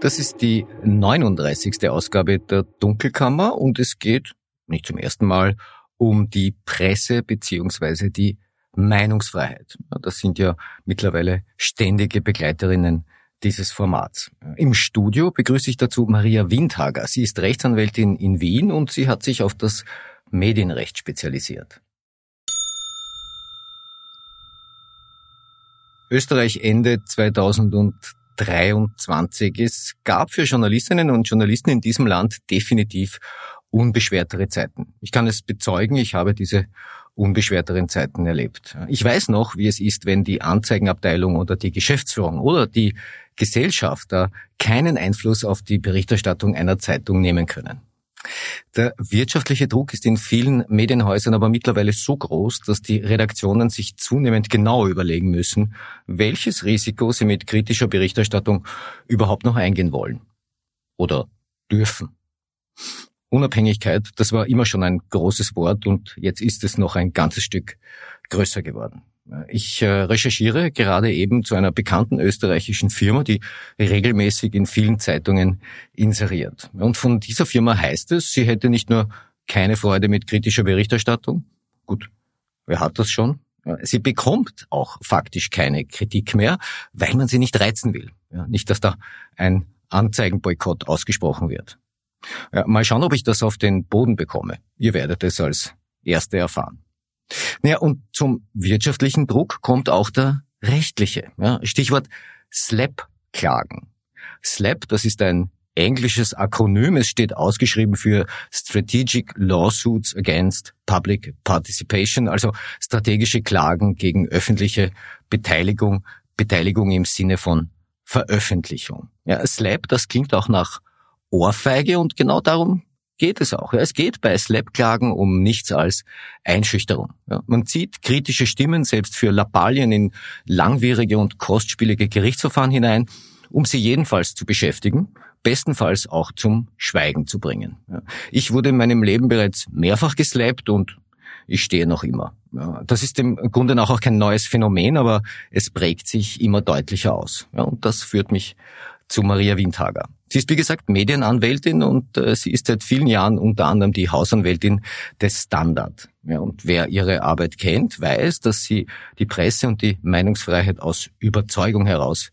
Das ist die 39. Ausgabe der Dunkelkammer und es geht, nicht zum ersten Mal, um die Presse beziehungsweise die Meinungsfreiheit. Das sind ja mittlerweile ständige Begleiterinnen dieses Formats. Im Studio begrüße ich dazu Maria Windhager. Sie ist Rechtsanwältin in Wien und sie hat sich auf das Medienrecht spezialisiert. Österreich Ende 2000 23. Es gab für Journalistinnen und Journalisten in diesem Land definitiv unbeschwertere Zeiten. Ich kann es bezeugen, ich habe diese unbeschwerteren Zeiten erlebt. Ich weiß noch, wie es ist, wenn die Anzeigenabteilung oder die Geschäftsführung oder die Gesellschaft da keinen Einfluss auf die Berichterstattung einer Zeitung nehmen können. Der wirtschaftliche Druck ist in vielen Medienhäusern aber mittlerweile so groß, dass die Redaktionen sich zunehmend genau überlegen müssen, welches Risiko sie mit kritischer Berichterstattung überhaupt noch eingehen wollen oder dürfen. Unabhängigkeit, das war immer schon ein großes Wort und jetzt ist es noch ein ganzes Stück größer geworden. Ich äh, recherchiere gerade eben zu einer bekannten österreichischen Firma, die regelmäßig in vielen Zeitungen inseriert. Und von dieser Firma heißt es, sie hätte nicht nur keine Freude mit kritischer Berichterstattung. Gut, wer hat das schon? Sie bekommt auch faktisch keine Kritik mehr, weil man sie nicht reizen will. Nicht, dass da ein Anzeigenboykott ausgesprochen wird. Mal schauen, ob ich das auf den Boden bekomme. Ihr werdet es als Erste erfahren. Naja, und zum wirtschaftlichen Druck kommt auch der rechtliche. Ja, Stichwort SLAP-Klagen. SLAP, das ist ein englisches Akronym. Es steht ausgeschrieben für Strategic Lawsuits Against Public Participation, also strategische Klagen gegen öffentliche Beteiligung, Beteiligung im Sinne von Veröffentlichung. Ja, SLAP, das klingt auch nach Ohrfeige und genau darum geht es auch. Es geht bei Slap-Klagen um nichts als Einschüchterung. Man zieht kritische Stimmen selbst für Lappalien in langwierige und kostspielige Gerichtsverfahren hinein, um sie jedenfalls zu beschäftigen, bestenfalls auch zum Schweigen zu bringen. Ich wurde in meinem Leben bereits mehrfach geslappt und ich stehe noch immer. Das ist im Grunde auch kein neues Phänomen, aber es prägt sich immer deutlicher aus. Und das führt mich zu Maria Windhager. Sie ist, wie gesagt, Medienanwältin und äh, sie ist seit vielen Jahren unter anderem die Hausanwältin des Standard. Ja, und wer ihre Arbeit kennt, weiß, dass sie die Presse und die Meinungsfreiheit aus Überzeugung heraus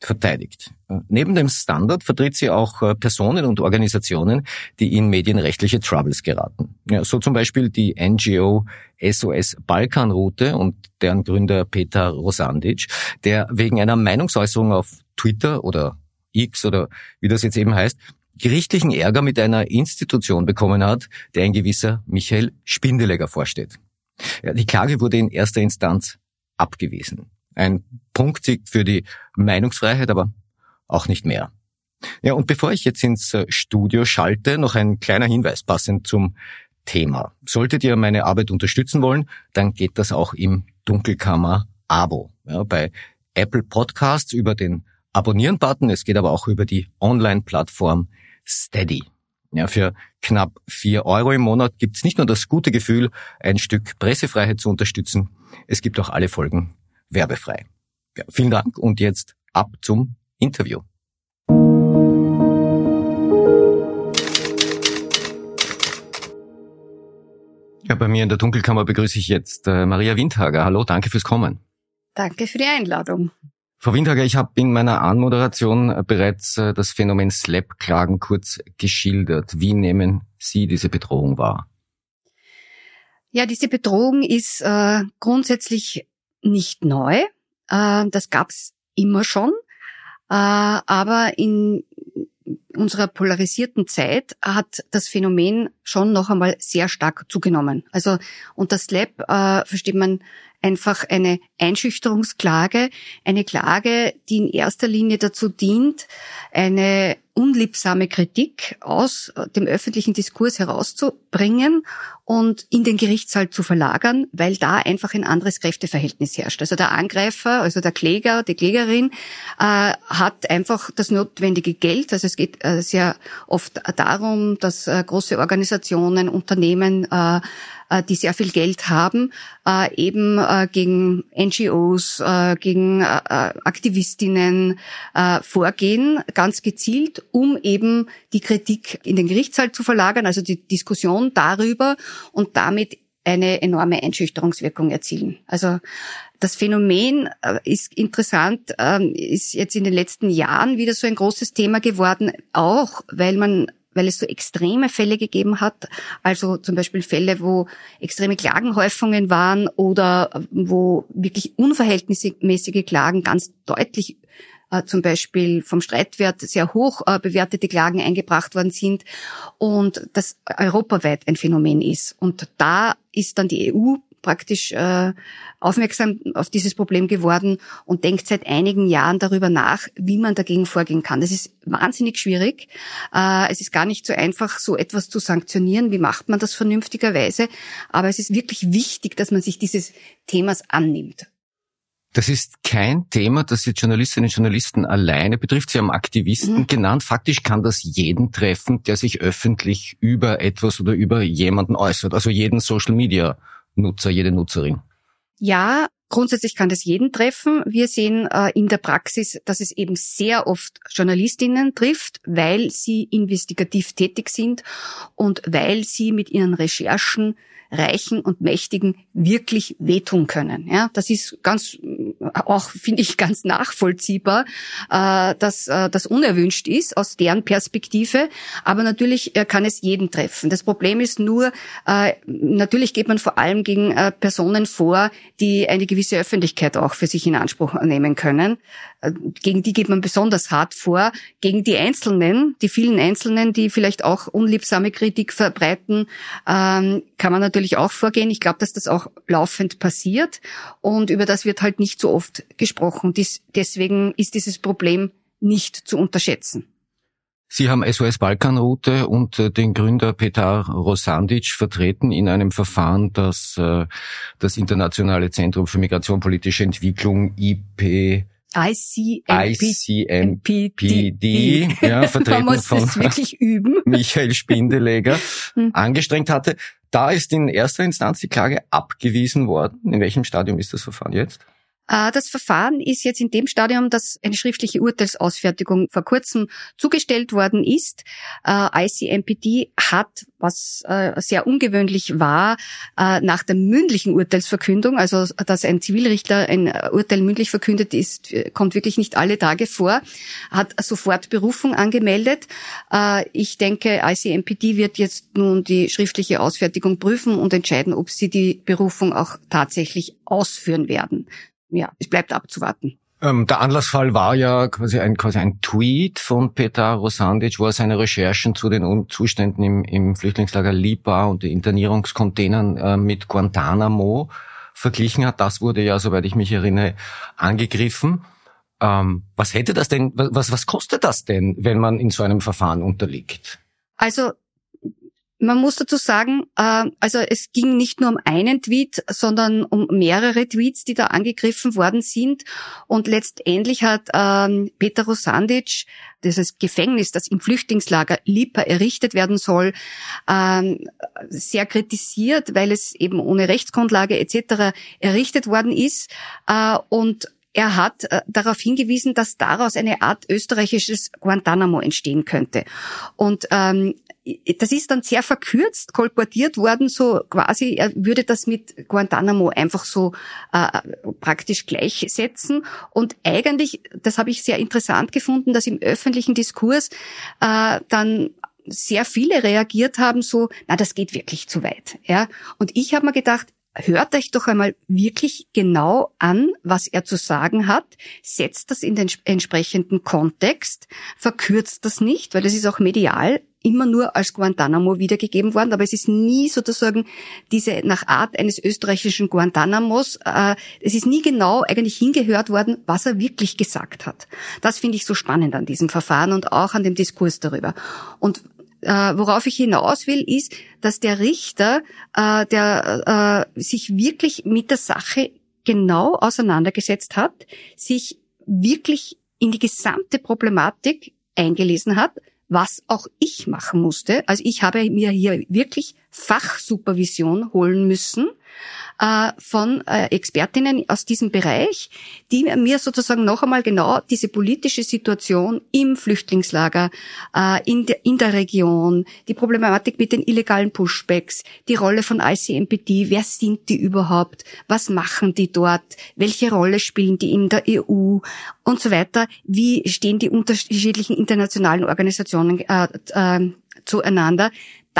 verteidigt. Neben dem Standard vertritt sie auch äh, Personen und Organisationen, die in medienrechtliche Troubles geraten. Ja, so zum Beispiel die NGO SOS Balkanroute und deren Gründer Peter Rosandic, der wegen einer Meinungsäußerung auf Twitter oder X oder wie das jetzt eben heißt, gerichtlichen Ärger mit einer Institution bekommen hat, der ein gewisser Michael Spindelegger vorsteht. Ja, die Klage wurde in erster Instanz abgewiesen. Ein Punktsieg für die Meinungsfreiheit, aber auch nicht mehr. Ja, und bevor ich jetzt ins äh, Studio schalte, noch ein kleiner Hinweis passend zum Thema. Solltet ihr meine Arbeit unterstützen wollen, dann geht das auch im Dunkelkammer Abo. Ja, bei Apple Podcasts über den Abonnieren-Button. Es geht aber auch über die Online-Plattform Steady. Ja, für knapp vier Euro im Monat gibt's nicht nur das gute Gefühl, ein Stück Pressefreiheit zu unterstützen, es gibt auch alle Folgen werbefrei. Ja, vielen Dank und jetzt ab zum Interview. Ja, bei mir in der Dunkelkammer begrüße ich jetzt äh, Maria Windhager. Hallo, danke fürs Kommen. Danke für die Einladung. Frau Windhager, ich habe in meiner Anmoderation äh, bereits äh, das Phänomen Slap-Klagen kurz geschildert. Wie nehmen Sie diese Bedrohung wahr? Ja, diese Bedrohung ist äh, grundsätzlich nicht neu. Äh, das gab's immer schon. Äh, aber in unserer polarisierten Zeit hat das Phänomen schon noch einmal sehr stark zugenommen. Also unter Slap äh, versteht man einfach eine Einschüchterungsklage, eine Klage, die in erster Linie dazu dient, eine unliebsame Kritik aus dem öffentlichen Diskurs herauszubringen und in den Gerichtssaal zu verlagern, weil da einfach ein anderes Kräfteverhältnis herrscht. Also der Angreifer, also der Kläger, die Klägerin äh, hat einfach das notwendige Geld. Also es geht äh, sehr oft darum, dass äh, große Organisationen, Unternehmen äh, die sehr viel Geld haben, äh, eben äh, gegen NGOs, gegen Aktivistinnen vorgehen, ganz gezielt, um eben die Kritik in den Gerichtssaal zu verlagern, also die Diskussion darüber und damit eine enorme Einschüchterungswirkung erzielen. Also das Phänomen ist interessant, ähm, ist jetzt in den letzten Jahren wieder so ein großes Thema geworden, auch weil man weil es so extreme Fälle gegeben hat, also zum Beispiel Fälle, wo extreme Klagenhäufungen waren oder wo wirklich unverhältnismäßige Klagen ganz deutlich äh, zum Beispiel vom Streitwert sehr hoch äh, bewertete Klagen eingebracht worden sind und das europaweit ein Phänomen ist. Und da ist dann die EU praktisch äh, aufmerksam auf dieses Problem geworden und denkt seit einigen Jahren darüber nach, wie man dagegen vorgehen kann. Das ist wahnsinnig schwierig. Äh, es ist gar nicht so einfach, so etwas zu sanktionieren. Wie macht man das vernünftigerweise? Aber es ist wirklich wichtig, dass man sich dieses Themas annimmt. Das ist kein Thema, das jetzt Journalistinnen und Journalisten alleine betrifft. Sie haben Aktivisten mhm. genannt. Faktisch kann das jeden treffen, der sich öffentlich über etwas oder über jemanden äußert. Also jeden Social Media Nutzer, jede Nutzerin? Ja, Grundsätzlich kann das jeden treffen. Wir sehen äh, in der Praxis, dass es eben sehr oft Journalistinnen trifft, weil sie investigativ tätig sind und weil sie mit ihren Recherchen Reichen und Mächtigen wirklich wehtun können. Ja, das ist ganz, auch finde ich ganz nachvollziehbar, äh, dass äh, das unerwünscht ist aus deren Perspektive. Aber natürlich äh, kann es jeden treffen. Das Problem ist nur, natürlich geht man vor allem gegen Personen vor, die eine gewisse Öffentlichkeit auch für sich in Anspruch nehmen können. Äh, gegen die geht man besonders hart vor. Gegen die Einzelnen, die vielen Einzelnen, die vielleicht auch unliebsame Kritik verbreiten, ähm, kann man natürlich auch vorgehen. Ich glaube, dass das auch laufend passiert und über das wird halt nicht so oft gesprochen. Dies, deswegen ist dieses Problem nicht zu unterschätzen. Sie haben SOS Balkanroute und äh, den Gründer Petar Rosandic vertreten in einem Verfahren, das äh, das Internationale Zentrum für Migration politische Entwicklung IP ICMPD, ja, vertreten von Michael Spindeleger, hm. angestrengt hatte. Da ist in erster Instanz die Klage abgewiesen worden. In welchem Stadium ist das Verfahren jetzt? Äh, das Verfahren ist jetzt in dem Stadium, dass eine schriftliche Urteilsausfertigung vor kurzem zugestellt worden ist. Äh, ICMPD hat, was äh, sehr ungewöhnlich war, nach der mündlichen Urteilsverkündung, also dass ein Zivilrichter ein Urteil mündlich verkündet ist, kommt wirklich nicht alle Tage vor, hat sofort Berufung angemeldet. Ich denke, ICMPD wird jetzt nun die schriftliche Ausfertigung prüfen und entscheiden, ob sie die Berufung auch tatsächlich ausführen werden ja, es bleibt abzuwarten. Ähm, der Anlassfall war ja quasi ein, quasi ein Tweet von Petar Rosandic, wo er seine Recherchen zu den Zuständen im, im Flüchtlingslager Lipa und den Internierungscontainern äh, mit Guantanamo verglichen hat. Das wurde ja, soweit ich mich erinnere, angegriffen. Ähm, was hätte das denn, was, was kostet das denn, wenn man in so einem Verfahren unterliegt? Also Man muss dazu sagen, äh, also es ging nicht nur um einen Tweet, sondern um mehrere Tweets, die da angegriffen worden sind. Und letztendlich hat ähm, Peter Rosandic dieses Gefängnis, das im Flüchtlingslager Lipa errichtet werden soll, ähm, sehr kritisiert, weil es eben ohne Rechtsgrundlage etc. errichtet worden ist. Äh, und er hat äh, darauf hingewiesen, dass daraus eine Art österreichisches Guantanamo entstehen könnte. Und ähm, das ist dann sehr verkürzt kolportiert worden, so quasi, er würde das mit Guantanamo einfach so äh, praktisch gleichsetzen. Und eigentlich, das habe ich sehr interessant gefunden, dass im öffentlichen Diskurs äh, dann sehr viele reagiert haben, so, na, das geht wirklich zu weit. Ja. Und ich habe mir gedacht, hört euch doch einmal wirklich genau an, was er zu sagen hat, setzt das in den entsprechenden Kontext, verkürzt das nicht, weil das ist auch medial immer nur als Guantanamo wiedergegeben worden, aber es ist nie sozusagen diese nach Art eines österreichischen Guantanamos, äh, es ist nie genau eigentlich hingehört worden, was er wirklich gesagt hat. Das finde ich so spannend an diesem Verfahren und auch an dem Diskurs darüber. Und äh, worauf ich hinaus will, ist, dass der Richter, äh, der äh, sich wirklich mit der Sache genau auseinandergesetzt hat, sich wirklich in die gesamte Problematik eingelesen hat, was auch ich machen musste. Also ich habe mir hier wirklich Fachsupervision holen müssen äh, von äh, Expertinnen aus diesem Bereich, die mir sozusagen noch einmal genau diese politische Situation im Flüchtlingslager, äh, in, der, Region, die Problematik mit den illegalen Pushbacks, die Rolle von ICMPD, wer sind die überhaupt, was machen die dort, welche Rolle spielen die in der EU und so weiter, wie stehen die unterschiedlichen internationalen Organisationen zueinander.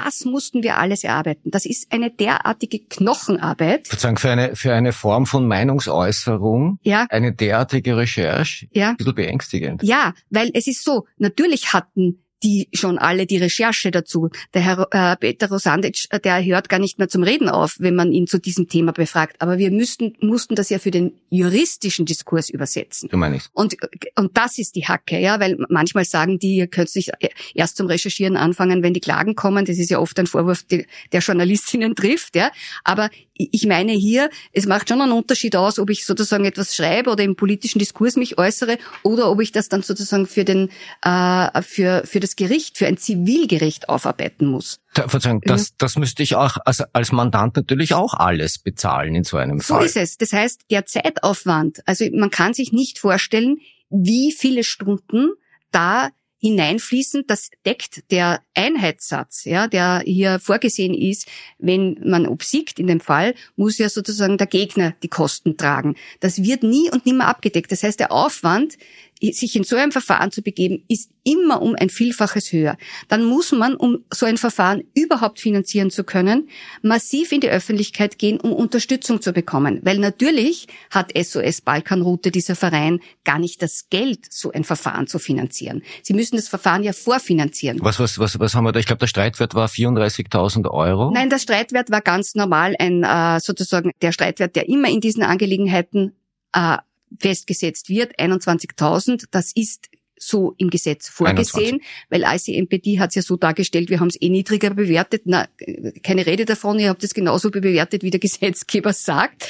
Das mussten wir alles erarbeiten. Das ist eine derartige Knochenarbeit. Sozusagen für eine, für eine Form von Meinungsäußerung, ja. eine derartige Recherche, ja. ein bisschen beängstigend. Ja, weil es ist so, natürlich hatten die schon alle die Recherche dazu. Der Herr äh, Peter Rosandic, äh, der hört gar nicht mehr zum Reden auf, wenn man ihn zu diesem Thema befragt. Aber wir müssten, mussten das ja für den juristischen Diskurs übersetzen. Du meinst. Und, und das ist die Hacke, ja, weil manchmal sagen die, ihr könnt nicht erst zum Recherchieren anfangen, wenn die Klagen kommen. Das ist ja oft ein Vorwurf, der Journalistinnen trifft, ja. Aber ich meine hier, es macht schon einen Unterschied aus, ob ich sozusagen etwas schreibe oder im politischen Diskurs mich äußere oder ob ich das dann sozusagen für den äh, für für das Gericht, für ein Zivilgericht aufarbeiten muss. Verzeihung, das, das müsste ich auch als, als Mandant natürlich auch alles bezahlen in so einem Fall. So ist es. Das heißt, der Zeitaufwand, also man kann sich nicht vorstellen, wie viele Stunden da hineinfließen. Das deckt der Einheitssatz, ja, der hier vorgesehen ist. Wenn man obsiegt in dem Fall, muss ja sozusagen der Gegner die Kosten tragen. Das wird nie und nimmer abgedeckt. Das heißt, der Aufwand, sich in so ein Verfahren zu begeben, ist immer um ein Vielfaches höher. Dann muss man, um so ein Verfahren überhaupt finanzieren zu können, massiv in die Öffentlichkeit gehen, um Unterstützung zu bekommen. Weil natürlich hat SOS Balkanroute, dieser Verein, gar nicht das Geld, so ein Verfahren zu finanzieren. Sie müssen das Verfahren ja vorfinanzieren. Was, was, was, was haben wir da? Ich glaube, der Streitwert war 34.000 Euro. Nein, der Streitwert war ganz normal ein, äh, sozusagen, der Streitwert, der immer in diesen Angelegenheiten äh, festgesetzt wird, 21.000, das ist so im Gesetz vorgesehen, 21. weil ICMPD hat es ja so dargestellt, wir haben es eh niedriger bewertet. Na, keine Rede davon, ihr habt es genauso bewertet, wie der Gesetzgeber sagt.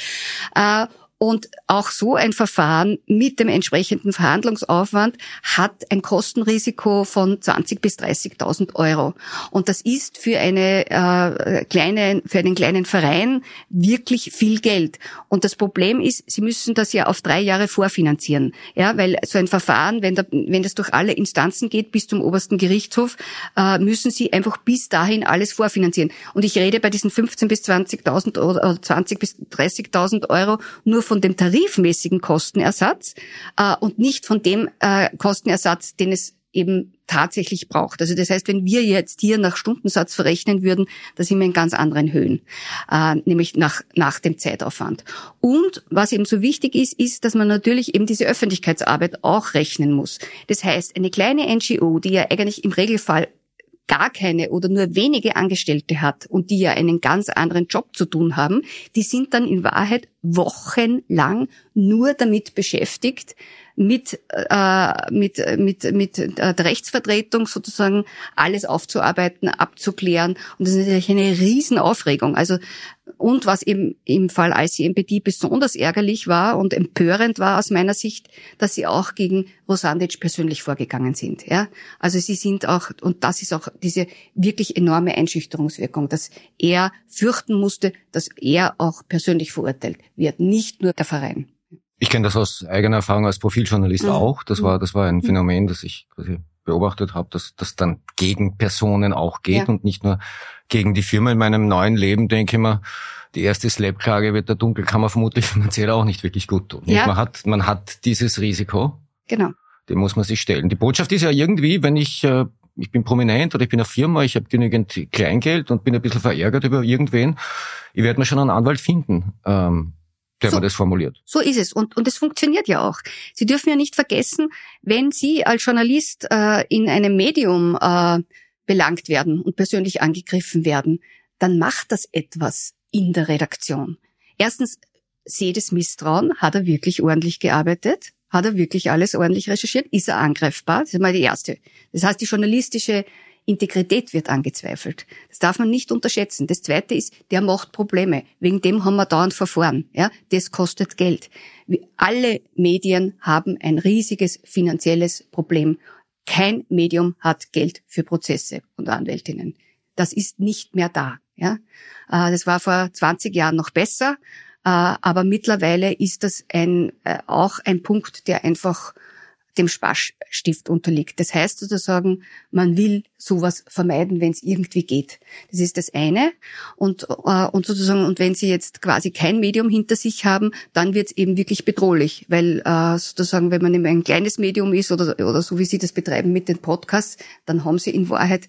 Und auch so ein Verfahren mit dem entsprechenden Verhandlungsaufwand hat ein Kostenrisiko von 20 bis 30.000 Euro. Und das ist für eine äh, kleine, für einen kleinen Verein wirklich viel Geld. Und das Problem ist, Sie müssen das ja auf drei Jahre vorfinanzieren. Ja, weil so ein Verfahren, wenn, da, wenn das durch alle Instanzen geht, bis zum obersten Gerichtshof, äh, müssen Sie einfach bis dahin alles vorfinanzieren. Und ich rede bei diesen 15 bis 20.000 oder 20 bis 30.000 Euro nur von dem tarifmäßigen Kostenersatz äh, und nicht von dem äh, Kostenersatz, den es eben tatsächlich braucht. Also das heißt, wenn wir jetzt hier nach Stundensatz verrechnen würden, da sind wir in ganz anderen Höhen, äh, nämlich nach, nach dem Zeitaufwand. Und was eben so wichtig ist, ist, dass man natürlich eben diese Öffentlichkeitsarbeit auch rechnen muss. Das heißt, eine kleine NGO, die ja eigentlich im Regelfall gar keine oder nur wenige Angestellte hat und die ja einen ganz anderen Job zu tun haben, die sind dann in Wahrheit wochenlang nur damit beschäftigt, mit, äh, mit, mit, mit der Rechtsvertretung sozusagen alles aufzuarbeiten, abzuklären. Und das ist natürlich eine Riesenaufregung. Also und was eben im Fall ICMPD besonders ärgerlich war und empörend war aus meiner Sicht, dass sie auch gegen Rosandic persönlich vorgegangen sind. Ja? Also sie sind auch, und das ist auch diese wirklich enorme Einschüchterungswirkung, dass er fürchten musste, dass er auch persönlich verurteilt wird, nicht nur der Verein. Ich kenne das aus eigener Erfahrung als Profiljournalist mhm. auch. Das war, das war ein mhm. Phänomen, das ich quasi beobachtet habe, dass das dann gegen Personen auch geht ja. und nicht nur gegen die Firma. In meinem neuen Leben denke ich mir, die erste Slap-Klage wird der Dunkelkammer vermutlich finanziell auch nicht wirklich gut tun. Ja. Man hat, man hat dieses Risiko. Genau. Dem muss man sich stellen. Die Botschaft ist ja irgendwie, wenn ich, äh, ich bin prominent oder ich bin eine Firma, ich habe genügend Kleingeld und bin ein bisschen verärgert über irgendwen, ich werde mir schon einen Anwalt finden. Ähm, der so, das formuliert. So ist es. Und, und es funktioniert ja auch. Sie dürfen ja nicht vergessen, wenn Sie als Journalist äh, in einem Medium äh, belangt werden und persönlich angegriffen werden, dann macht das etwas in der Redaktion. Erstens, sehe das Misstrauen. Hat er wirklich ordentlich gearbeitet? Hat er wirklich alles ordentlich recherchiert? Ist er angreifbar? Das ist mal die erste. Das heißt, die journalistische Integrität wird angezweifelt. Das darf man nicht unterschätzen. Das zweite ist, der macht Probleme. Wegen dem haben wir dauernd Verfahren. Ja, das kostet Geld. Alle Medien haben ein riesiges finanzielles Problem. Kein Medium hat Geld für Prozesse und Anwältinnen. Das ist nicht mehr da. Ja, äh, das war vor 20 Jahren noch besser, äh, aber mittlerweile ist das ein, äh, auch ein Punkt, der einfach dem Sparstift unterliegt. Das heißt sozusagen, man will sowas vermeiden, wenn es irgendwie geht. Das ist das eine. Und, äh, und sozusagen, und wenn Sie jetzt quasi kein Medium hinter sich haben, dann wird es eben wirklich bedrohlich, weil äh, sozusagen, wenn man eben ein kleines Medium ist oder, oder so wie Sie das betreiben mit den Podcasts, dann haben Sie in Wahrheit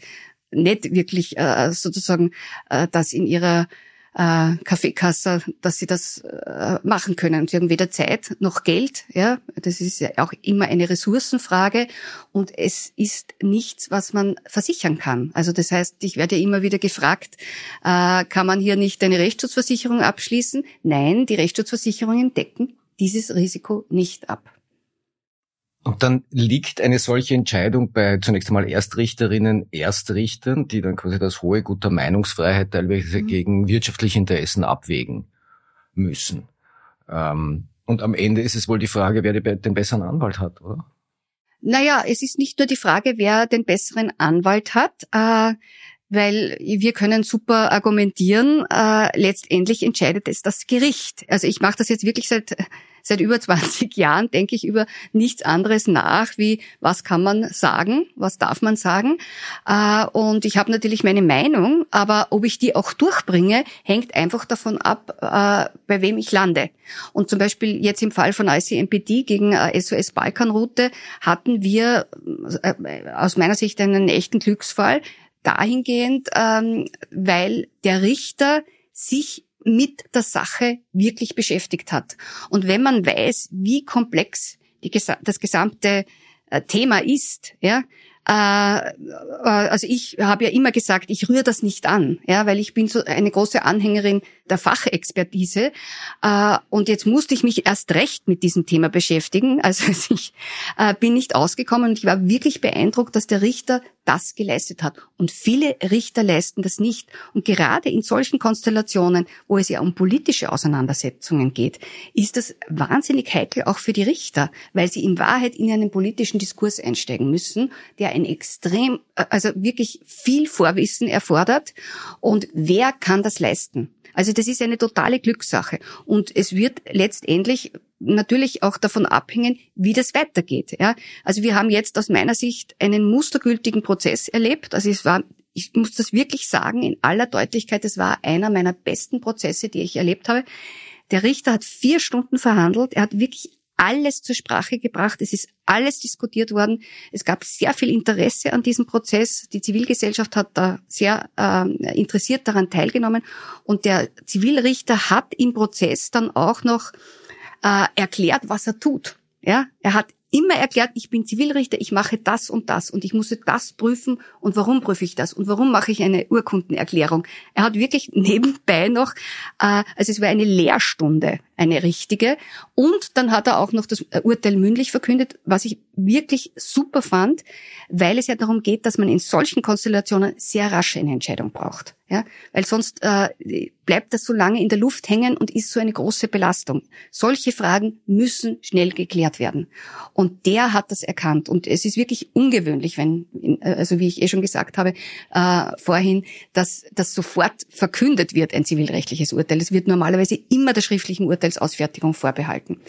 nicht wirklich äh, sozusagen äh, das in ihrer äh, Kaffeekasse, dass sie das äh, machen können. Sie haben weder Zeit noch Geld. Ja, das ist ja auch immer eine Ressourcenfrage und es ist nichts, was man versichern kann. Also das heißt, ich werde immer wieder gefragt, äh, kann man hier nicht eine Rechtsschutzversicherung abschließen? Nein, die Rechtsschutzversicherungen decken dieses Risiko nicht ab. Und dann liegt eine solche Entscheidung bei zunächst einmal Erstrichterinnen, Erstrichtern, die dann quasi das hohe Gut der Meinungsfreiheit teilweise mhm. gegen wirtschaftliche Interessen abwägen müssen. Ähm, und am Ende ist es wohl die Frage, wer den besseren Anwalt hat, oder? Naja, es ist nicht nur die Frage, wer den besseren Anwalt hat, äh, weil wir können super argumentieren. Äh, letztendlich entscheidet es das Gericht. Also ich mache das jetzt wirklich seit seit über 20 Jahren denke ich über nichts anderes nach, wie was kann man sagen, was darf man sagen. Äh, und ich habe natürlich meine Meinung, aber ob ich die auch durchbringe, hängt einfach davon ab, äh, bei wem ich lande. Und zum Beispiel jetzt im Fall von ICMPD gegen SOS äh, Balkanroute hatten wir aus meiner Sicht einen echten Glücksfall dahingehend, ähm, weil der Richter sich mit der Sache wirklich beschäftigt hat. Und wenn man weiß, wie komplex die, das gesamte äh, Thema ist, ja, äh, äh, also ich habe ja immer gesagt, ich rühre das nicht an, ja, weil ich bin so eine große Anhängerin der Fachexpertise und jetzt musste ich mich erst recht mit diesem Thema beschäftigen. Also ich bin nicht ausgekommen und ich war wirklich beeindruckt, dass der Richter das geleistet hat. Und viele Richter leisten das nicht. Und gerade in solchen Konstellationen, wo es ja um politische Auseinandersetzungen geht, ist das wahnsinnig heikel auch für die Richter, weil sie in Wahrheit in einen politischen Diskurs einsteigen müssen, der ein extrem, also wirklich viel Vorwissen erfordert. Und wer kann das leisten? Also das ist eine totale Glückssache. Und es wird letztendlich natürlich auch davon abhängen, wie das weitergeht. Ja? Also wir haben jetzt aus meiner Sicht einen mustergültigen Prozess erlebt. Also es war, ich muss das wirklich sagen, in aller Deutlichkeit, es war einer meiner besten Prozesse, die ich erlebt habe. Der Richter hat vier Stunden verhandelt. Er hat wirklich alles zur Sprache gebracht. Es ist alles diskutiert worden. Es gab sehr viel Interesse an diesem Prozess. Die Zivilgesellschaft hat da sehr äh, interessiert daran teilgenommen. Und der Zivilrichter hat im Prozess dann auch noch äh, erklärt, was er tut. Ja, er hat immer erklärt, ich bin Zivilrichter, ich mache das und das und ich muss das prüfen und warum prüfe ich das und warum mache ich eine Urkundenerklärung. Er hat wirklich nebenbei noch, äh, also es war eine Lehrstunde, eine richtige. Und dann hat er auch noch das Urteil mündlich verkündet, was ich wirklich super fand, weil es ja darum geht, dass man in solchen Konstellationen sehr rasch eine Entscheidung braucht. Ja, weil sonst äh, bleibt das so lange in der Luft hängen und ist so eine große Belastung. Solche Fragen müssen schnell geklärt werden. Und der hat das erkannt. Und es ist wirklich ungewöhnlich, wenn, also wie ich eh schon gesagt habe äh, vorhin, dass das sofort verkündet wird, ein zivilrechtliches Urteil. Es wird normalerweise immer der schriftlichen Urteilsausfertigung vorbehalten.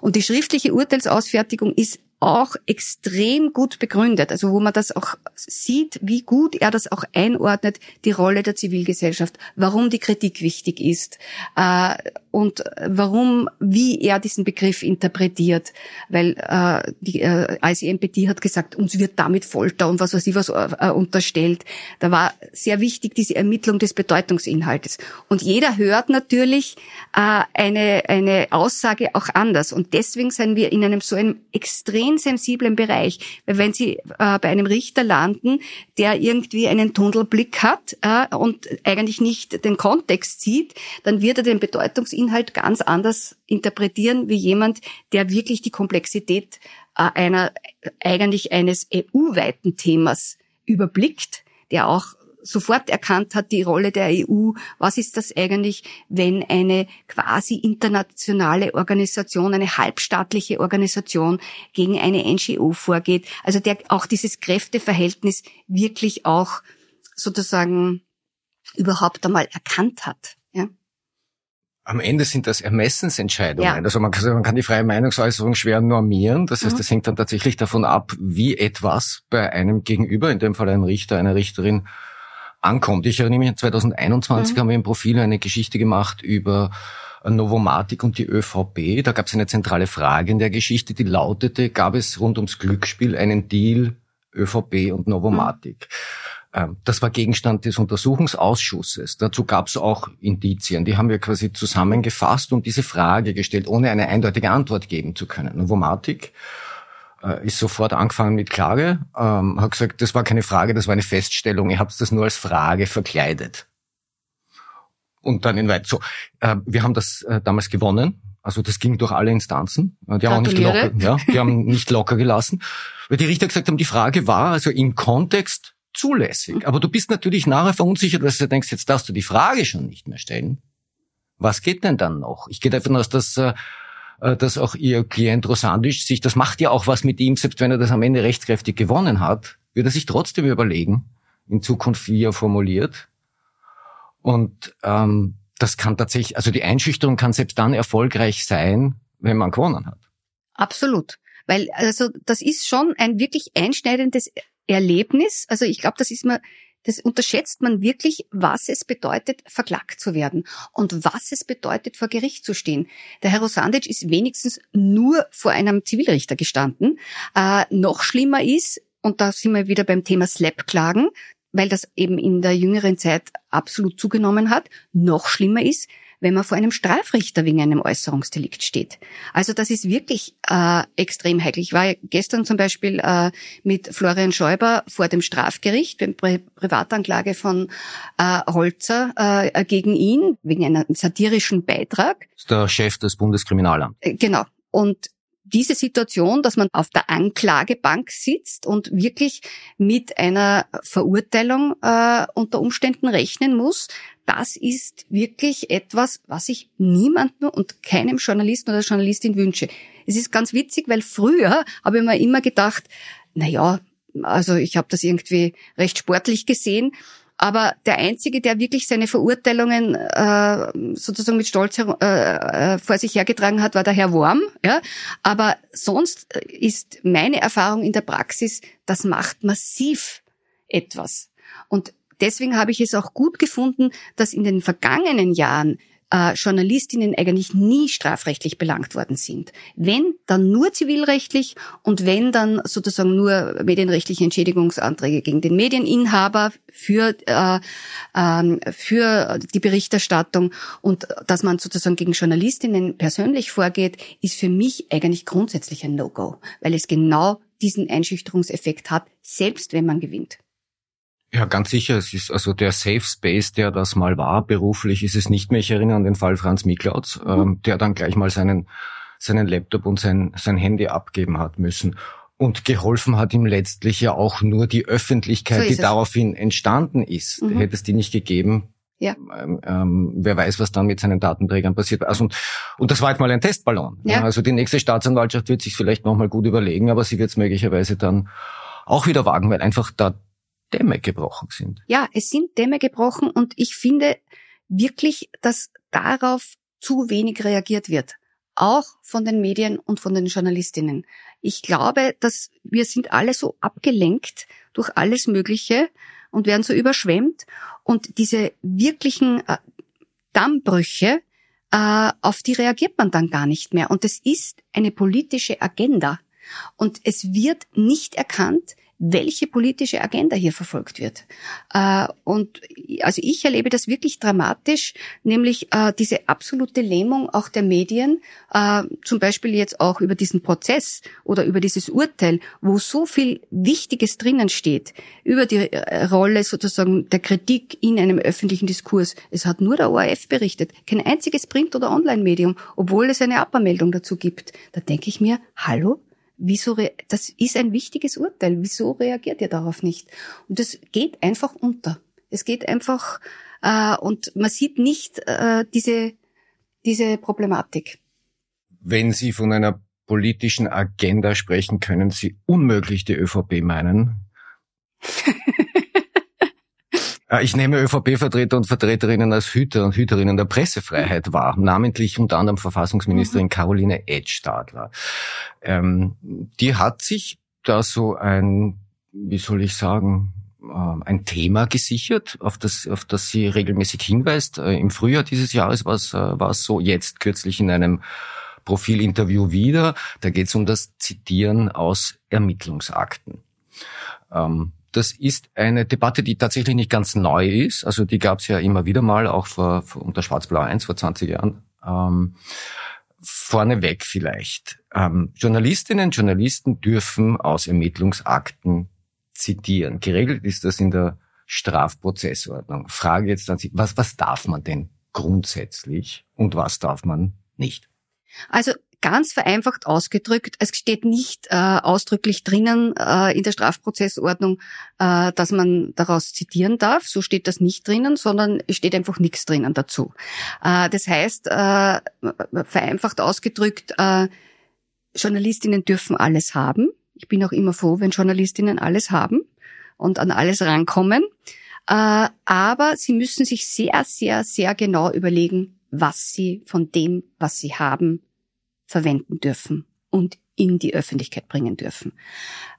Und die schriftliche Urteilsausfertigung ist auch extrem gut begründet, also wo man das auch sieht, wie gut er das auch einordnet, die Rolle der Zivilgesellschaft, warum die Kritik wichtig ist äh, und warum, wie er diesen Begriff interpretiert, weil äh, die äh, ICMPD hat gesagt, uns wird damit Folter und was weiß ich was äh, unterstellt. Da war sehr wichtig diese Ermittlung des Bedeutungsinhaltes. Und jeder hört natürlich äh, eine, eine Aussage auch anders und deswegen sind wir in einem so einem extrem extrem sensiblen Bereich. Weil wenn Sie äh, bei einem Richter landen, der irgendwie einen Tunnelblick hat äh, und eigentlich nicht den Kontext sieht, dann wird er den Bedeutungsinhalt ganz anders interpretieren wie jemand, der wirklich die Komplexität äh, einer eigentlich eines EU-weiten Themas überblickt, der auch sofort erkannt hat, die Rolle der EU. Was ist das eigentlich, wenn eine quasi internationale Organisation, eine halbstaatliche Organisation gegen eine NGO vorgeht? Also der auch dieses Kräfteverhältnis wirklich auch sozusagen überhaupt einmal erkannt hat. Ja? Am Ende sind das Ermessensentscheidungen. Ja. Also man kann, man kann, die freie Meinungsäußerung schwer normieren. Das heißt, mhm. das hängt dann tatsächlich davon ab, wie etwas bei einem Gegenüber, in dem Fall ein Richter, eine Richterin, ankommt. Ich erinnere mich, 2021 mhm. haben wir im Profil eine Geschichte gemacht über Novomatic und die ÖVP. Da gab es eine zentrale Frage in der Geschichte, die lautete, gab es rund ums Glücksspiel einen Deal ÖVP und Novomatic? Mhm. Das war Gegenstand des Untersuchungsausschusses. Dazu gab es auch Indizien. Die haben wir quasi zusammengefasst und diese Frage gestellt, ohne eine eindeutige Antwort geben zu können. Novomatic äh, ist sofort angefangen mit Klage, ähm, hat gesagt, das war keine Frage, das war eine Feststellung, ihr habt das nur als Frage verkleidet. Und dann in weit so, äh, wir haben das äh, damals gewonnen, also das ging durch alle Instanzen. Die haben auch nicht locker, ja, die haben nicht locker gelassen. Weil die Richter gesagt haben, die Frage war also im Kontext zulässig. Aber du bist natürlich nachher verunsichert, weil du denkst, jetzt darfst du die Frage schon nicht mehr stellen. Was geht denn dann noch? Ich gehe davon aus, dass äh, dass auch Ihr Klient Rosandisch sich, das macht ja auch was mit ihm, selbst wenn er das am Ende rechtskräftig gewonnen hat, wird er sich trotzdem überlegen, in Zukunft, wie er formuliert. Und ähm, das kann tatsächlich, also die Einschüchterung kann selbst dann erfolgreich sein, wenn man gewonnen hat. Absolut. Weil also das ist schon ein wirklich einschneidendes Erlebnis. Also ich glaube, das ist mir das unterschätzt man wirklich, was es bedeutet, verklagt zu werden und was es bedeutet, vor Gericht zu stehen. Der Herr Rosandic ist wenigstens nur vor einem Zivilrichter gestanden. Äh, noch schlimmer ist, und da sind wir wieder beim Thema Slap-Klagen, weil das eben in der jüngeren Zeit absolut zugenommen hat, noch schlimmer ist, wenn man vor einem Strafrichter wegen einem Äußerungsdelikt steht. Also das ist wirklich äh, extrem heikel. Ich war ja gestern zum Beispiel äh, mit Florian Schäuber vor dem Strafgericht beim Pri Privatanklage von äh, Holzer äh, gegen ihn wegen einem satirischen Beitrag. Das ist der Chef des Bundeskriminalamts. Äh, genau. Und diese Situation, dass man auf der Anklagebank sitzt und wirklich mit einer Verurteilung äh, unter Umständen rechnen muss, das ist wirklich etwas, was ich niemandem und keinem Journalisten oder Journalistin wünsche. Es ist ganz witzig, weil früher habe ich mir immer gedacht, na ja, also ich habe das irgendwie recht sportlich gesehen. Aber der Einzige, der wirklich seine Verurteilungen äh, sozusagen mit Stolz äh, äh, vor sich hergetragen hat, war der Herr Worm. Ja? Aber sonst ist meine Erfahrung in der Praxis, das macht massiv etwas. Und deswegen habe ich es auch gut gefunden, dass in den vergangenen Jahren äh, Journalistinnen eigentlich nie strafrechtlich belangt worden sind. Wenn, dann nur zivilrechtlich und wenn, dann sozusagen nur medienrechtliche Entschädigungsanträge gegen den Medieninhaber für, äh, äh, für die Berichterstattung und dass man sozusagen gegen Journalistinnen persönlich vorgeht, ist für mich eigentlich grundsätzlich ein No-Go, weil es genau diesen Einschüchterungseffekt hat, selbst wenn man gewinnt. Ja, ganz sicher. Es ist also der Safe Space, der das mal war. Beruflich ist es nicht mehr. Ich erinnere an den Fall Franz Miklautz, mhm. ähm, der dann gleich mal seinen, seinen Laptop und sein, sein Handy abgeben hat müssen. Und geholfen hat ihm letztlich ja auch nur die Öffentlichkeit, so die es. daraufhin entstanden ist. Mhm. Hätte es die nicht gegeben, ja. Ähm, ähm, wer weiß, was dann mit seinen Datenträgern passiert. Also, und, und das war jetzt mal ein Testballon. Ja. Also die nächste Staatsanwaltschaft wird sich vielleicht nochmal gut überlegen, aber sie wird es möglicherweise dann auch wieder wagen, weil einfach da Dämme gebrochen sind. Ja, es sind Dämme gebrochen und ich finde wirklich, dass darauf zu wenig reagiert wird. Auch von den Medien und von den Journalistinnen. Ich glaube, dass wir sind alle so abgelenkt durch alles Mögliche und werden so überschwemmt und diese wirklichen äh, Dammbrüche, äh, auf die reagiert man dann gar nicht mehr. Und es ist eine politische Agenda. Und es wird nicht erkannt, welche politische Agenda hier verfolgt wird. Äh, und also ich erlebe das wirklich dramatisch, nämlich äh, diese absolute Lähmung auch der Medien, äh, zum Beispiel jetzt auch über diesen Prozess oder über dieses Urteil, wo so viel Wichtiges drinnen steht, über die Rolle sozusagen der Kritik in einem öffentlichen Diskurs. Es hat nur der ORF berichtet, kein einziges Print- oder Online-Medium, obwohl es eine Abmeldung dazu gibt. Da denke ich mir, hallo, Wieso, das ist ein wichtiges Urteil. Wieso reagiert ihr darauf nicht? Und das geht einfach unter. Es geht einfach, äh, und man sieht nicht äh, diese, diese Problematik. Wenn Sie von einer politischen Agenda sprechen, können Sie unmöglich die ÖVP meinen. Äh, ich nehme ÖVP-Vertreter und Vertreterinnen als Hüter und Hüterinnen der Pressefreiheit wahr, namentlich unter anderem Verfassungsministerin mhm. Caroline Edstadler. Ähm, die hat sich da so ein, wie soll ich sagen, äh, ein Thema gesichert, auf das, auf das sie regelmäßig hinweist. Äh, Im Frühjahr dieses Jahres war es, war es so, jetzt kürzlich in einem Profilinterview wieder. Da geht es um das Zitieren aus Ermittlungsakten. Ähm, das ist eine Debatte, die tatsächlich nicht ganz neu ist. Also die gab es ja immer wieder mal, auch vor, vor unter Schwarz-Blau 1 vor 20 Jahren. Ähm, vorneweg vielleicht. Ähm, Journalistinnen und Journalisten dürfen aus Ermittlungsakten zitieren. Geregelt ist das in der Strafprozessordnung. Frage jetzt an Sie, was, was darf man denn grundsätzlich und was darf man nicht? Also Ganz vereinfacht ausgedrückt, es steht nicht äh, ausdrücklich drinnen äh, in der Strafprozessordnung, äh, dass man daraus zitieren darf. So steht das nicht drinnen, sondern es steht einfach nichts drinnen dazu. Äh, das heißt, äh, vereinfacht ausgedrückt, äh, Journalistinnen dürfen alles haben. Ich bin auch immer froh, wenn Journalistinnen alles haben und an alles rankommen. Äh, aber sie müssen sich sehr, sehr, sehr genau überlegen, was sie von dem, was sie haben, verwenden dürfen und in die Öffentlichkeit bringen dürfen.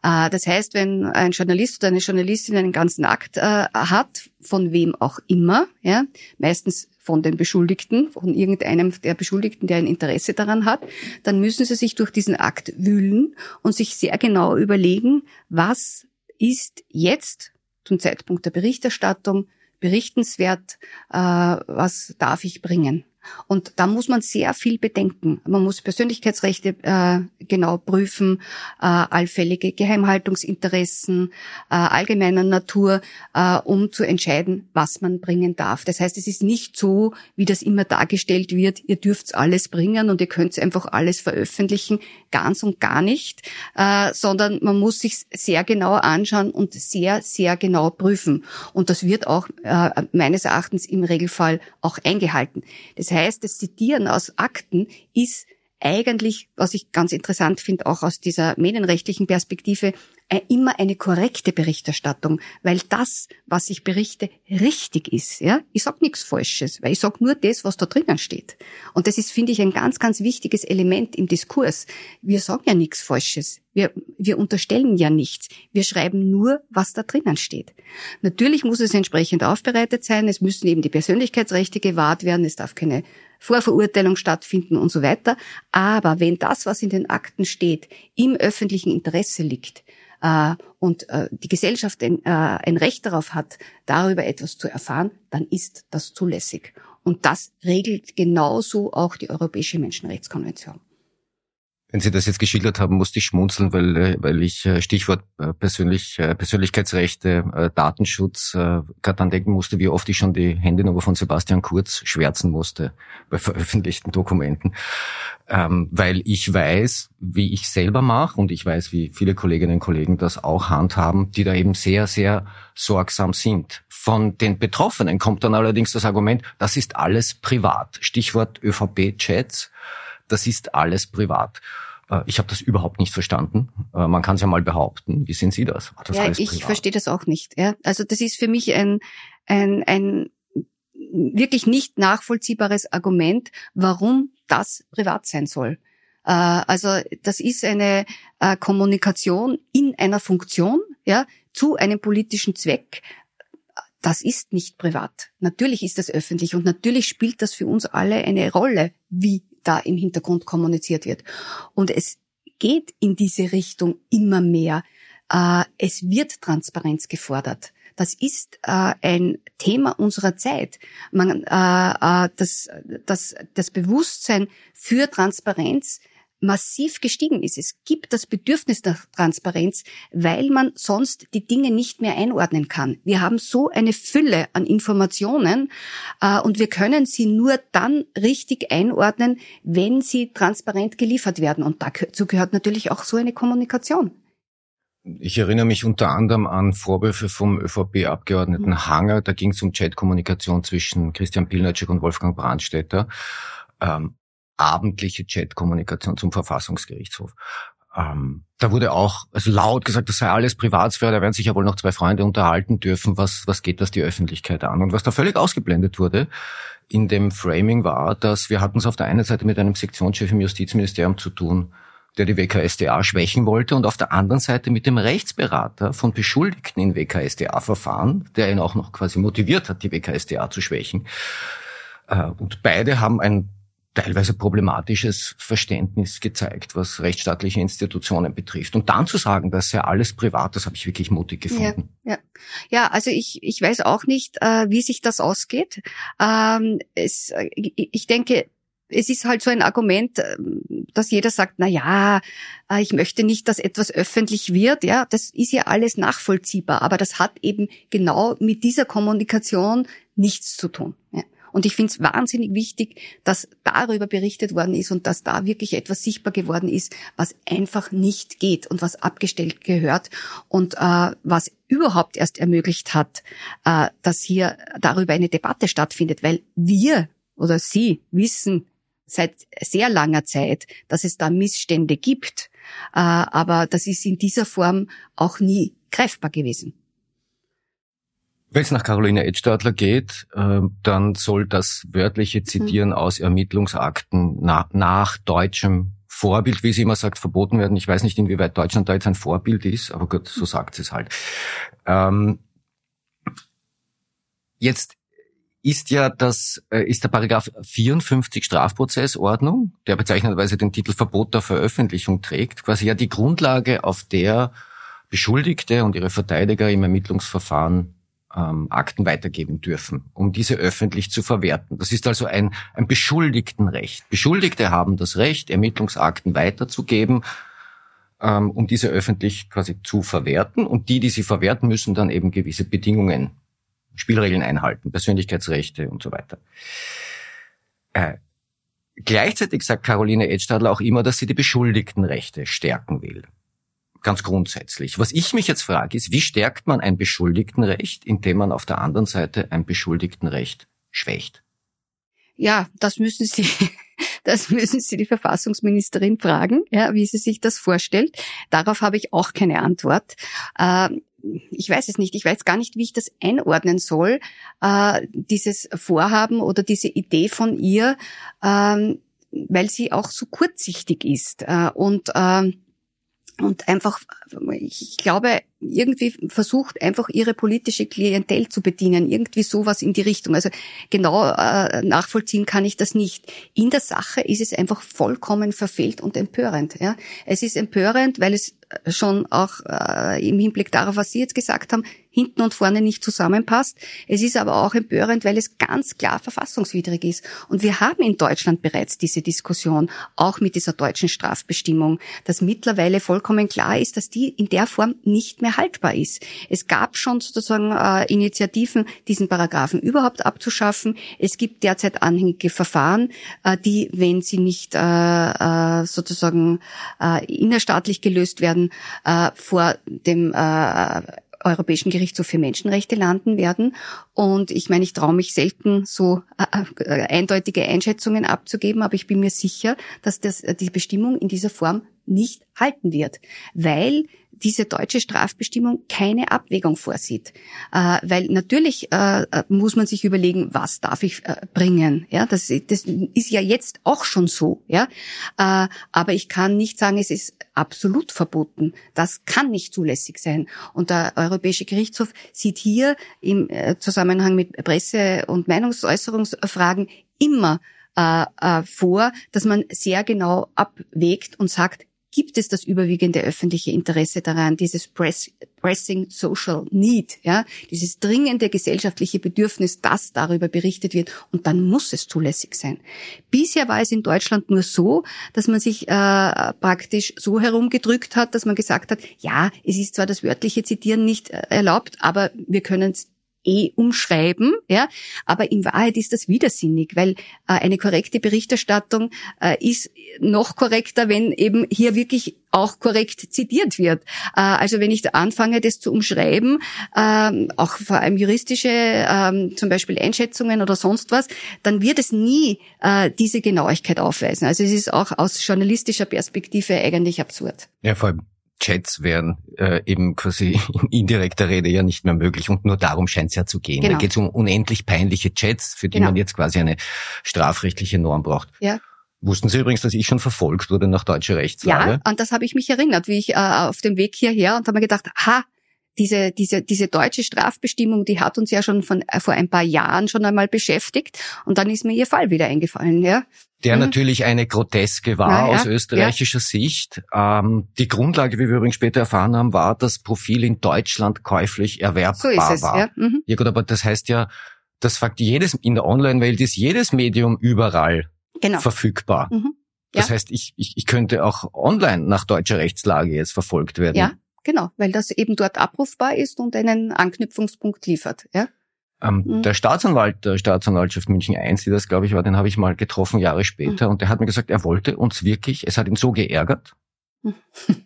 Äh, das heißt, wenn ein Journalist oder eine Journalistin einen ganzen Akt äh, hat, von wem auch immer, ja, meistens von den Beschuldigten, von irgendeinem der Beschuldigten, der ein Interesse daran hat, dann müssen sie sich durch diesen Akt wühlen und sich sehr genau überlegen, was ist jetzt zum Zeitpunkt der Berichterstattung berichtenswert, äh, was darf ich bringen. Und da muss man sehr viel bedenken. Man muss Persönlichkeitsrechte äh, genau prüfen, äh, allfällige Geheimhaltungsinteressen äh, allgemeiner Natur, äh, um zu entscheiden, was man bringen darf. Das heißt, es ist nicht so, wie das immer dargestellt wird, ihr dürft alles bringen und ihr könnt einfach alles veröffentlichen, ganz und gar nicht, äh, sondern man muss sich sehr genau anschauen und sehr, sehr genau prüfen. Und das wird auch äh, meines Erachtens im Regelfall auch eingehalten. Das heißt, heißt, das Zitieren aus Akten ist eigentlich, was ich ganz interessant finde, auch aus dieser medienrechtlichen Perspektive, immer eine korrekte Berichterstattung, weil das, was ich berichte, richtig ist. Ja, ich sag nichts Falsches, weil ich sag nur das, was da drinnen steht. Und das ist, finde ich, ein ganz, ganz wichtiges Element im Diskurs. Wir sagen ja nichts Falsches. Wir, wir unterstellen ja nichts. Wir schreiben nur, was da drinnen steht. Natürlich muss es entsprechend aufbereitet sein. Es müssen eben die Persönlichkeitsrechte gewahrt werden. Es darf keine Vorverurteilung stattfinden und so weiter. Aber wenn das, was in den Akten steht, im öffentlichen Interesse liegt, äh, und äh, die Gesellschaft ein, äh, ein Recht darauf hat, darüber etwas zu erfahren, dann ist das zulässig. Und das regelt genauso auch die Europäische Menschenrechtskonvention. Wenn Sie das jetzt geschildert haben, musste ich schmunzeln, weil, äh, weil ich äh, Stichwort äh, persönlich, Persönlichkeitsrechte, Datenschutz gerade dann denken musste, wie oft ich schon die Handynummer von Sebastian Kurz schwärzen musste bei veröffentlichten Dokumenten. Ähm, weil ich weiß, wie ich selber mache und ich weiß, wie viele Kolleginnen und Kollegen das auch handhaben, die da eben sehr, sehr sorgsam sind. Von den Betroffenen kommt dann allerdings das Argument, das ist alles privat. Stichwort ÖVP-Chats das ist alles privat. Äh, ich habe das überhaupt nicht verstanden. Äh, man kann es ja mal behaupten. Wie sehen Sie das? das ja, ich verstehe das auch nicht. Ja. Also das ist für mich ein, ein, ein wirklich nicht nachvollziehbares Argument, warum das privat sein soll. Äh, also das ist eine Kommunikation in einer Funktion, ja, zu einem politischen Zweck. Das ist nicht privat. Natürlich ist das öffentlich und natürlich spielt das für uns alle eine Rolle, wie da im Hintergrund kommuniziert wird. Und es geht in diese Richtung immer mehr. Äh, es wird Transparenz gefordert. Das ist äh, ein Thema unserer Zeit. Äh, das Bewusstsein für Transparenz massiv gestiegen ist. Es gibt das Bedürfnis nach Transparenz, weil man sonst die Dinge nicht mehr einordnen kann. Wir haben so eine Fülle an Informationen äh, und wir können sie nur dann richtig einordnen, wenn sie transparent geliefert werden. Und dazu gehört natürlich auch so eine Kommunikation. Ich erinnere mich unter anderem an Vorwürfe vom ÖVP-Abgeordneten mhm. Hanger. Da ging es um Chatkommunikation zwischen Christian Pilnacek und Wolfgang Brandstätter. Ähm, abendliche Chatkommunikation zum Verfassungsgerichtshof. Ähm, da wurde auch also laut gesagt, das sei alles Privatsphäre, da werden sich ja wohl noch zwei Freunde unterhalten dürfen, was, was geht das die Öffentlichkeit an? Und was da völlig ausgeblendet wurde in dem Framing war, dass wir hatten es auf der einen Seite mit einem Sektionschef im Justizministerium zu tun, der die WKSDA schwächen wollte und auf der anderen Seite mit dem Rechtsberater von Beschuldigten in WKSDA-Verfahren, der ihn auch noch quasi motiviert hat, die WKSDA zu schwächen. Äh, und beide haben ein teilweise problematisches Verständnis gezeigt, was rechtsstaatliche Institutionen betrifft. Und dann zu sagen, das sei alles privat, das habe ich wirklich mutig gefunden. Ja, ja. ja also ich, ich weiß auch nicht, äh, wie sich das ausgeht. Ähm, es, ich denke, es ist halt so ein Argument, äh, dass jeder sagt, na ja, äh, ich möchte nicht, dass etwas öffentlich wird. Ja, das ist ja alles nachvollziehbar, aber das hat eben genau mit dieser Kommunikation nichts zu tun. Ja. Und ich finde es wahnsinnig wichtig, dass darüber berichtet worden ist und dass da wirklich etwas sichtbar geworden ist, was einfach nicht geht und was abgestellt gehört und äh, was überhaupt erst ermöglicht hat, äh, dass hier darüber eine Debatte stattfindet, weil wir oder Sie wissen seit sehr langer Zeit, dass es da Missstände gibt, äh, aber das ist in dieser Form auch nie greifbar gewesen. Wenn es nach Caroline Edstadler geht, äh, dann soll das wörtliche Zitieren mhm. aus Ermittlungsakten na, nach deutschem Vorbild, wie sie immer sagt, verboten werden. Ich weiß nicht, inwieweit Deutschland da jetzt ein Vorbild ist, aber gut, so sagt sie es halt. Ähm, jetzt ist ja das, äh, ist der Paragraph 54 Strafprozessordnung, der bezeichnenderweise den Titel Verbot der Veröffentlichung trägt, quasi ja die Grundlage, auf der Beschuldigte und ihre Verteidiger im Ermittlungsverfahren ähm, Akten weitergeben dürfen, um diese öffentlich zu verwerten. Das ist also ein, ein Beschuldigtenrecht. Beschuldigte haben das Recht, Ermittlungsakten weiterzugeben, ähm, um diese öffentlich quasi zu verwerten. Und die, die sie verwerten, müssen dann eben gewisse Bedingungen, Spielregeln einhalten, Persönlichkeitsrechte und so weiter. Äh, gleichzeitig sagt Caroline Edstadler auch immer, dass sie die Beschuldigtenrechte stärken will ganz grundsätzlich. Was ich mich jetzt frage, ist, wie stärkt man ein Beschuldigtenrecht, indem man auf der anderen Seite ein Beschuldigtenrecht schwächt? Ja, das müssen Sie, das müssen Sie die Verfassungsministerin fragen, ja, wie sie sich das vorstellt. Darauf habe ich auch keine Antwort. Ähm, ich weiß es nicht. Ich weiß gar nicht, wie ich das einordnen soll, äh, dieses Vorhaben oder diese Idee von ihr, ähm, weil sie auch so kurzsichtig ist äh, und ähm, und einfach, ich glaube, irgendwie versucht einfach ihre politische Klientel zu bedienen, irgendwie sowas in die Richtung. Also genau äh, nachvollziehen kann ich das nicht. In der Sache ist es einfach vollkommen verfehlt und empörend. Ja. Es ist empörend, weil es schon auch äh, im Hinblick darauf, was Sie jetzt gesagt haben, hinten und vorne nicht zusammenpasst. Es ist aber auch empörend, weil es ganz klar verfassungswidrig ist. Und wir haben in Deutschland bereits diese Diskussion, auch mit dieser deutschen Strafbestimmung, dass mittlerweile vollkommen klar ist, dass die in der Form nicht mehr haltbar ist. Es gab schon sozusagen äh, Initiativen, diesen Paragraphen überhaupt abzuschaffen. Es gibt derzeit anhängige Verfahren, äh, die, wenn sie nicht äh, äh, sozusagen äh, innerstaatlich gelöst werden, äh, vor dem Europäischen Gerichtshof für Menschenrechte landen werden. Und ich meine, ich traue mich selten so äh, äh, eindeutige Einschätzungen abzugeben, aber ich bin mir sicher, dass das, äh, die Bestimmung in dieser Form nicht halten wird, weil diese deutsche Strafbestimmung keine Abwägung vorsieht. Äh, weil natürlich äh, muss man sich überlegen, was darf ich äh, bringen. Ja, das, das ist ja jetzt auch schon so. Ja, aber ich kann nicht sagen, es ist absolut verboten. Das kann nicht zulässig sein. Und der Europäische Gerichtshof sieht hier im äh, Zusammenhang mit Presse- und Meinungsäußerungsfragen immer äh, äh, vor, dass man sehr genau abwägt und sagt, gibt es das überwiegende öffentliche Interesse daran, dieses Press, Pressing Social Need, ja, dieses dringende gesellschaftliche Bedürfnis, dass darüber berichtet wird, und dann muss es zulässig sein. Bisher war es in Deutschland nur so, dass man sich äh, praktisch so herumgedrückt hat, dass man gesagt hat, ja, es ist zwar das wörtliche Zitieren nicht äh, erlaubt, aber wir können es eh umschreiben, ja, aber in Wahrheit ist das widersinnig, weil äh, eine korrekte Berichterstattung äh, ist noch korrekter, wenn eben hier wirklich auch korrekt zitiert wird. Äh, also wenn ich da anfange, das zu umschreiben, ähm, auch vor allem juristische, ähm, zum Beispiel Einschätzungen oder sonst was, dann wird es nie äh, diese Genauigkeit aufweisen. Also es ist auch aus journalistischer Perspektive eigentlich absurd. Ja, vor allem Chats wären äh, eben quasi in indirekter Rede ja nicht mehr möglich und nur darum scheint es ja zu gehen. Genau. Da geht es um unendlich peinliche Chats, für die genau. man jetzt quasi eine strafrechtliche Norm braucht. Ja. Wussten Sie übrigens, dass ich schon verfolgt wurde nach deutscher Rechtslage? Ja, an das habe ich mich erinnert, wie ich äh, auf dem Weg hierher und habe mir gedacht, ha, diese, diese, diese deutsche Strafbestimmung, die hat uns ja schon von, äh, vor ein paar Jahren schon einmal beschäftigt und dann ist mir ihr Fall wieder eingefallen, ja. Der mhm. natürlich eine groteske war ja, aus österreichischer ja. Sicht. Ähm, die Grundlage, wie wir übrigens später erfahren haben, war, dass Profil in Deutschland käuflich erwerbbar so ist es, war. Ja. Mhm. ja gut, aber das heißt ja, das Fakt, jedes, in der Online-Welt ist jedes Medium überall genau. verfügbar. Mhm. Das heißt, ich, ich, ich könnte auch online nach deutscher Rechtslage jetzt verfolgt werden. Ja, Genau, weil das eben dort abrufbar ist und einen Anknüpfungspunkt liefert. Ja? Ähm, mhm. Der Staatsanwalt der Staatsanwaltschaft München I, die das glaube ich war, den habe ich mal getroffen Jahre später mhm. und der hat mir gesagt, er wollte uns wirklich, es hat ihn so geärgert, mhm.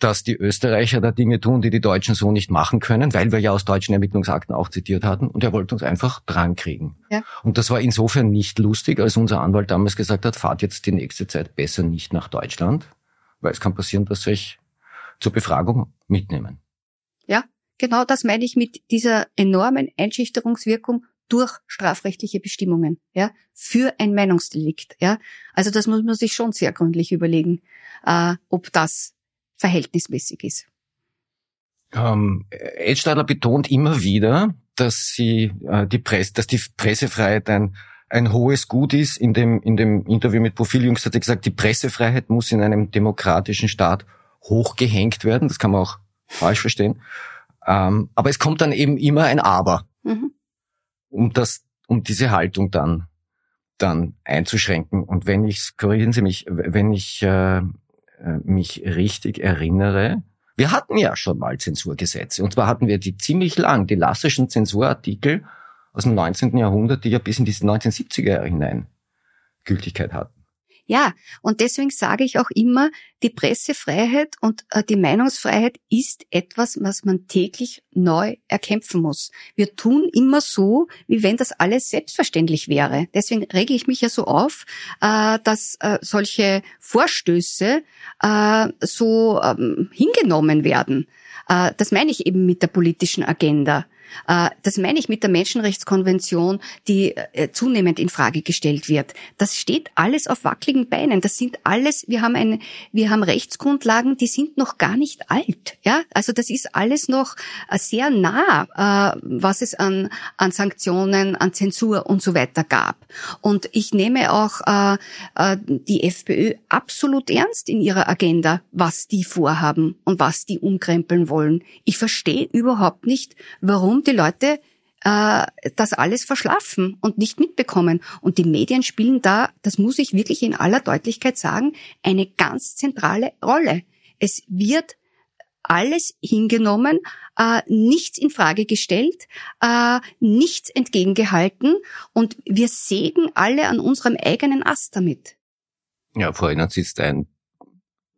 dass die Österreicher da Dinge tun, die die Deutschen so nicht machen können, weil wir ja aus deutschen Ermittlungsakten auch zitiert hatten und er wollte uns einfach drankriegen. Ja. Und das war insofern nicht lustig, als unser Anwalt damals gesagt hat, fahrt jetzt die nächste Zeit besser nicht nach Deutschland, weil es kann passieren, dass euch zur Befragung mitnehmen. Ja, genau das meine ich mit dieser enormen Einschüchterungswirkung durch strafrechtliche Bestimmungen, ja, für ein Meinungsdelikt, ja. Also das muss man sich schon sehr gründlich überlegen, äh, ob das verhältnismäßig ist. Ähm, Edstadler betont immer wieder, dass sie äh, die Presse, dass die Pressefreiheit ein ein hohes Gut ist. In dem, in dem Interview mit Profil Jüngst hat er gesagt, die Pressefreiheit muss in einem demokratischen Staat hochgehängt werden. Das kann man auch falsch verstehen. Ähm, aber es kommt dann eben immer ein Aber, mhm. um das, um diese Haltung dann dann einzuschränken. Und wenn ich, korrigieren Sie mich, wenn ich äh, äh, mich richtig erinnere, wir hatten ja schon mal Zensurgesetze. Und zwar hatten wir die ziemlich lang, die lassischen Zensurartikel aus dem 19. Jahrhundert, die ja bis in die 1970er Jahre hinein Gültigkeit hatten. Ja, und deswegen sage ich auch immer, die Pressefreiheit und äh, die Meinungsfreiheit ist etwas, was man täglich neu erkämpfen muss. Wir tun immer so, wie wenn das alles selbstverständlich wäre. Deswegen rege ich mich ja so auf, äh, dass äh, solche Vorstöße so ähm, hingenommen werden. Das meine ich eben mit der politischen Agenda. Äh, das meine ich mit der Menschenrechtskonvention, die äh, zunehmend in Frage gestellt wird. Das steht alles auf wackeligen Beinen. Das sind alles, wir haben eine, wir haben Rechtsgrundlagen, die sind noch gar nicht alt. Ja, also das ist alles noch äh, sehr nah, was es an, an Sanktionen, an Zensur und so weiter gab. Und ich nehme auch die FPÖ absolut ernst in ihrer Agenda, was die vorhaben und was die umkrempeln wollen. Ich verstehe überhaupt nicht, warum die Leute äh, das alles verschlafen und nicht mitbekommen. Und die Medien spielen da, das muss ich wirklich in aller Deutlichkeit sagen, eine ganz zentrale Rolle. Es wird alles hingenommen, äh, nichts in Frage gestellt, äh, nichts entgegengehalten und wir sägen alle an unserem eigenen Ast damit. Ja, vor Ihnen sitzt ein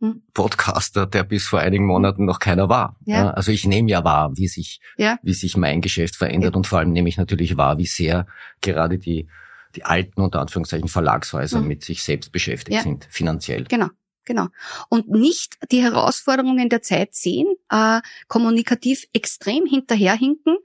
hm. Podcaster, der bis vor einigen Monaten noch keiner war. Ja. Also ich nehme ja wahr, wie sich, ja. wie sich mein Geschäft verändert ja. und vor allem nehme ich natürlich wahr, wie sehr gerade die, die alten, unter Anführungszeichen, Verlagshäuser mhm. mit sich selbst beschäftigt sind, finanziell. Genau. Genau. Und nicht die Herausforderungen der Zeit sehen, äh, kommunikativ extrem hinterherhinken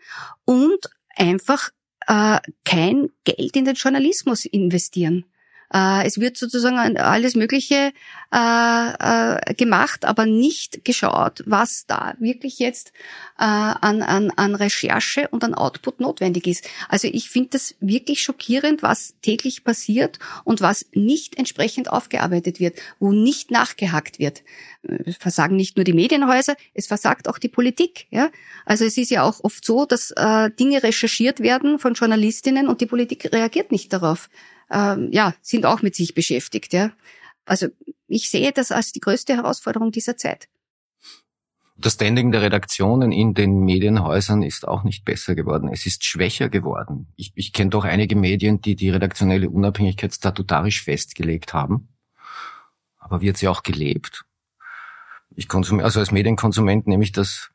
und einfach äh, kein Geld in den Journalismus investieren. Äh, es wird sozusagen alles Mögliche äh, äh, gemacht, aber nicht geschaut, was da wirklich jetzt äh, an, an, an Recherche und an Output notwendig ist. Also ich finde das wirklich schockierend, was täglich passiert und was nicht entsprechend aufgearbeitet wird, wo nicht nachgehackt wird. Es versagen nicht nur die Medienhäuser, es versagt auch die Politik. Ja? Also es ist ja auch oft so, dass äh, Dinge recherchiert werden von Journalistinnen und die Politik reagiert nicht darauf ähm, ja, sind auch mit sich beschäftigt. Ja. Also ich sehe das als die größte Herausforderung dieser Zeit. Das Standing der Redaktionen in den Medienhäusern ist auch nicht besser geworden. Es ist schwächer geworden. Ich, ich kenne doch einige Medien, die die redaktionelle Unabhängigkeit statutarisch festgelegt haben. Aber wird sie auch gelebt? Ich konsumiere, also als Medienkonsument nehme ich das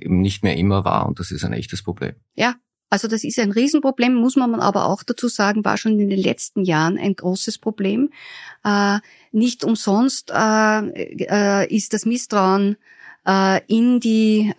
eben nicht mehr immer wahr und das ist ein echtes Problem. Ja, also das ist ein Riesenproblem, muss man aber auch dazu sagen, war schon in den letzten Jahren ein großes Problem. Äh, nicht umsonst äh, äh, ist das Misstrauen in die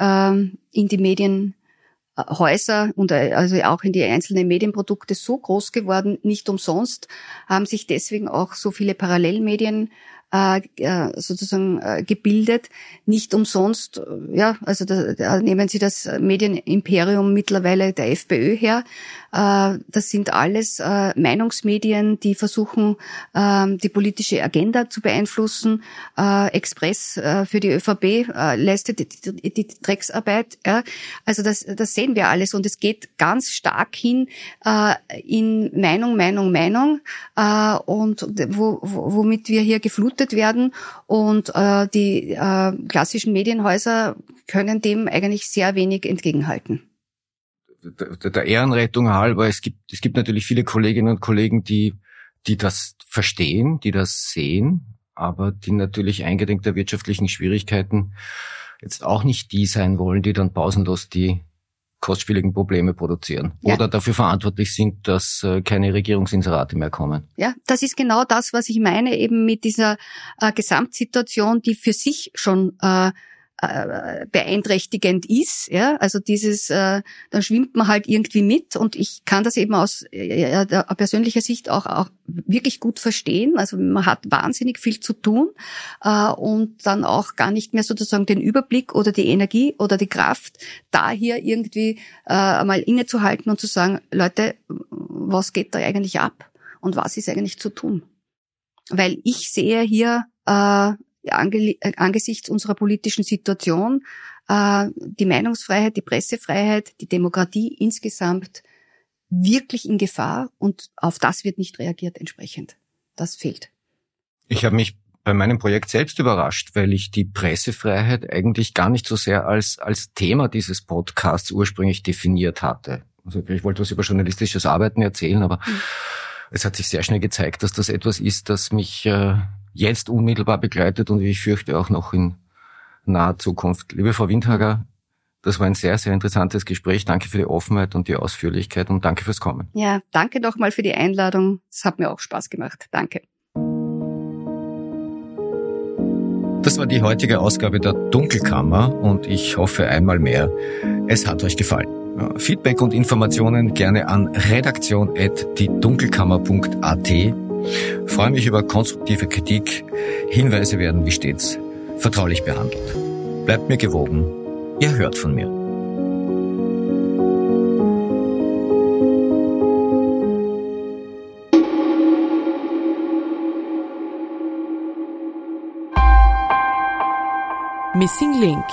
in die Medienhäuser und äh, also auch in die einzelnen Medienprodukte so groß geworden. Nicht umsonst haben sich deswegen auch so viele Parallelmedien äh, äh, sozusagen äh, gebildet. Nicht umsonst, äh, ja, also da, da nehmen Sie das Medienimperium mittlerweile der FPÖ her. Äh, das sind alles äh, Meinungsmedien, die versuchen, äh, die politische Agenda zu beeinflussen. Äh, Express für die ÖVP leistet die, die, Drecksarbeit. Also das, das sehen wir alles und es geht ganz stark hin in Meinung, Meinung, Meinung und wo, womit wir hier geflutet werden. Und die klassischen Medienhäuser können dem eigentlich sehr wenig entgegenhalten. Der, Ehrenrettung halber, es gibt, es gibt natürlich viele Kolleginnen und Kollegen, die, die das verstehen, die das sehen, aber die natürlich eingedenk der wirtschaftlichen Schwierigkeiten jetzt auch nicht die sein wollen, die dann pausenlos die kostspieligen Probleme produzieren ja. oder dafür verantwortlich sind, dass äh, keine Regierungsinserate mehr kommen. Ja, das ist genau das, was ich meine, eben mit dieser äh, Gesamtsituation, die für sich schon äh, äh, beeinträchtigend ist. Ja? Also dieses, äh, dann schwimmt man halt irgendwie mit und ich kann das eben aus äh, der persönlicher Sicht auch, auch wirklich gut verstehen. Also man hat wahnsinnig viel zu tun äh, und dann auch gar nicht mehr sozusagen den Überblick oder die Energie oder die Kraft, da hier irgendwie äh, mal innezuhalten und zu sagen, Leute, was geht da eigentlich ab und was ist eigentlich zu tun? Weil ich sehe hier äh, äh, angesichts unserer politischen Situation äh, die Meinungsfreiheit, die Pressefreiheit, die Demokratie insgesamt wirklich in Gefahr und auf das wird nicht reagiert entsprechend. Das fehlt. Ich habe mich bei meinem Projekt selbst überrascht, weil ich die Pressefreiheit eigentlich gar nicht so sehr als, als Thema dieses Podcasts ursprünglich definiert hatte. Also ich wollte was über journalistisches Arbeiten erzählen, aber mhm. es hat sich sehr schnell gezeigt, dass das etwas ist, das mich äh, jetzt unmittelbar begleitet und ich fürchte auch noch in naher Zukunft. Liebe Frau Windhager, das war ein sehr, sehr interessantes Gespräch. Danke für die Offenheit und die Ausführlichkeit und danke fürs Kommen. Ja, danke nochmal für die Einladung. Es hat mir auch Spaß gemacht. Danke. Das war die heutige Ausgabe der Dunkelkammer und ich hoffe einmal mehr, es hat euch gefallen. Feedback und Informationen gerne an redaktion.diedunkelkammer.at. Freue mich über konstruktive Kritik. Hinweise werden wie stets vertraulich behandelt. Bleibt mir gewogen. Ihr hört von mir. Missing Link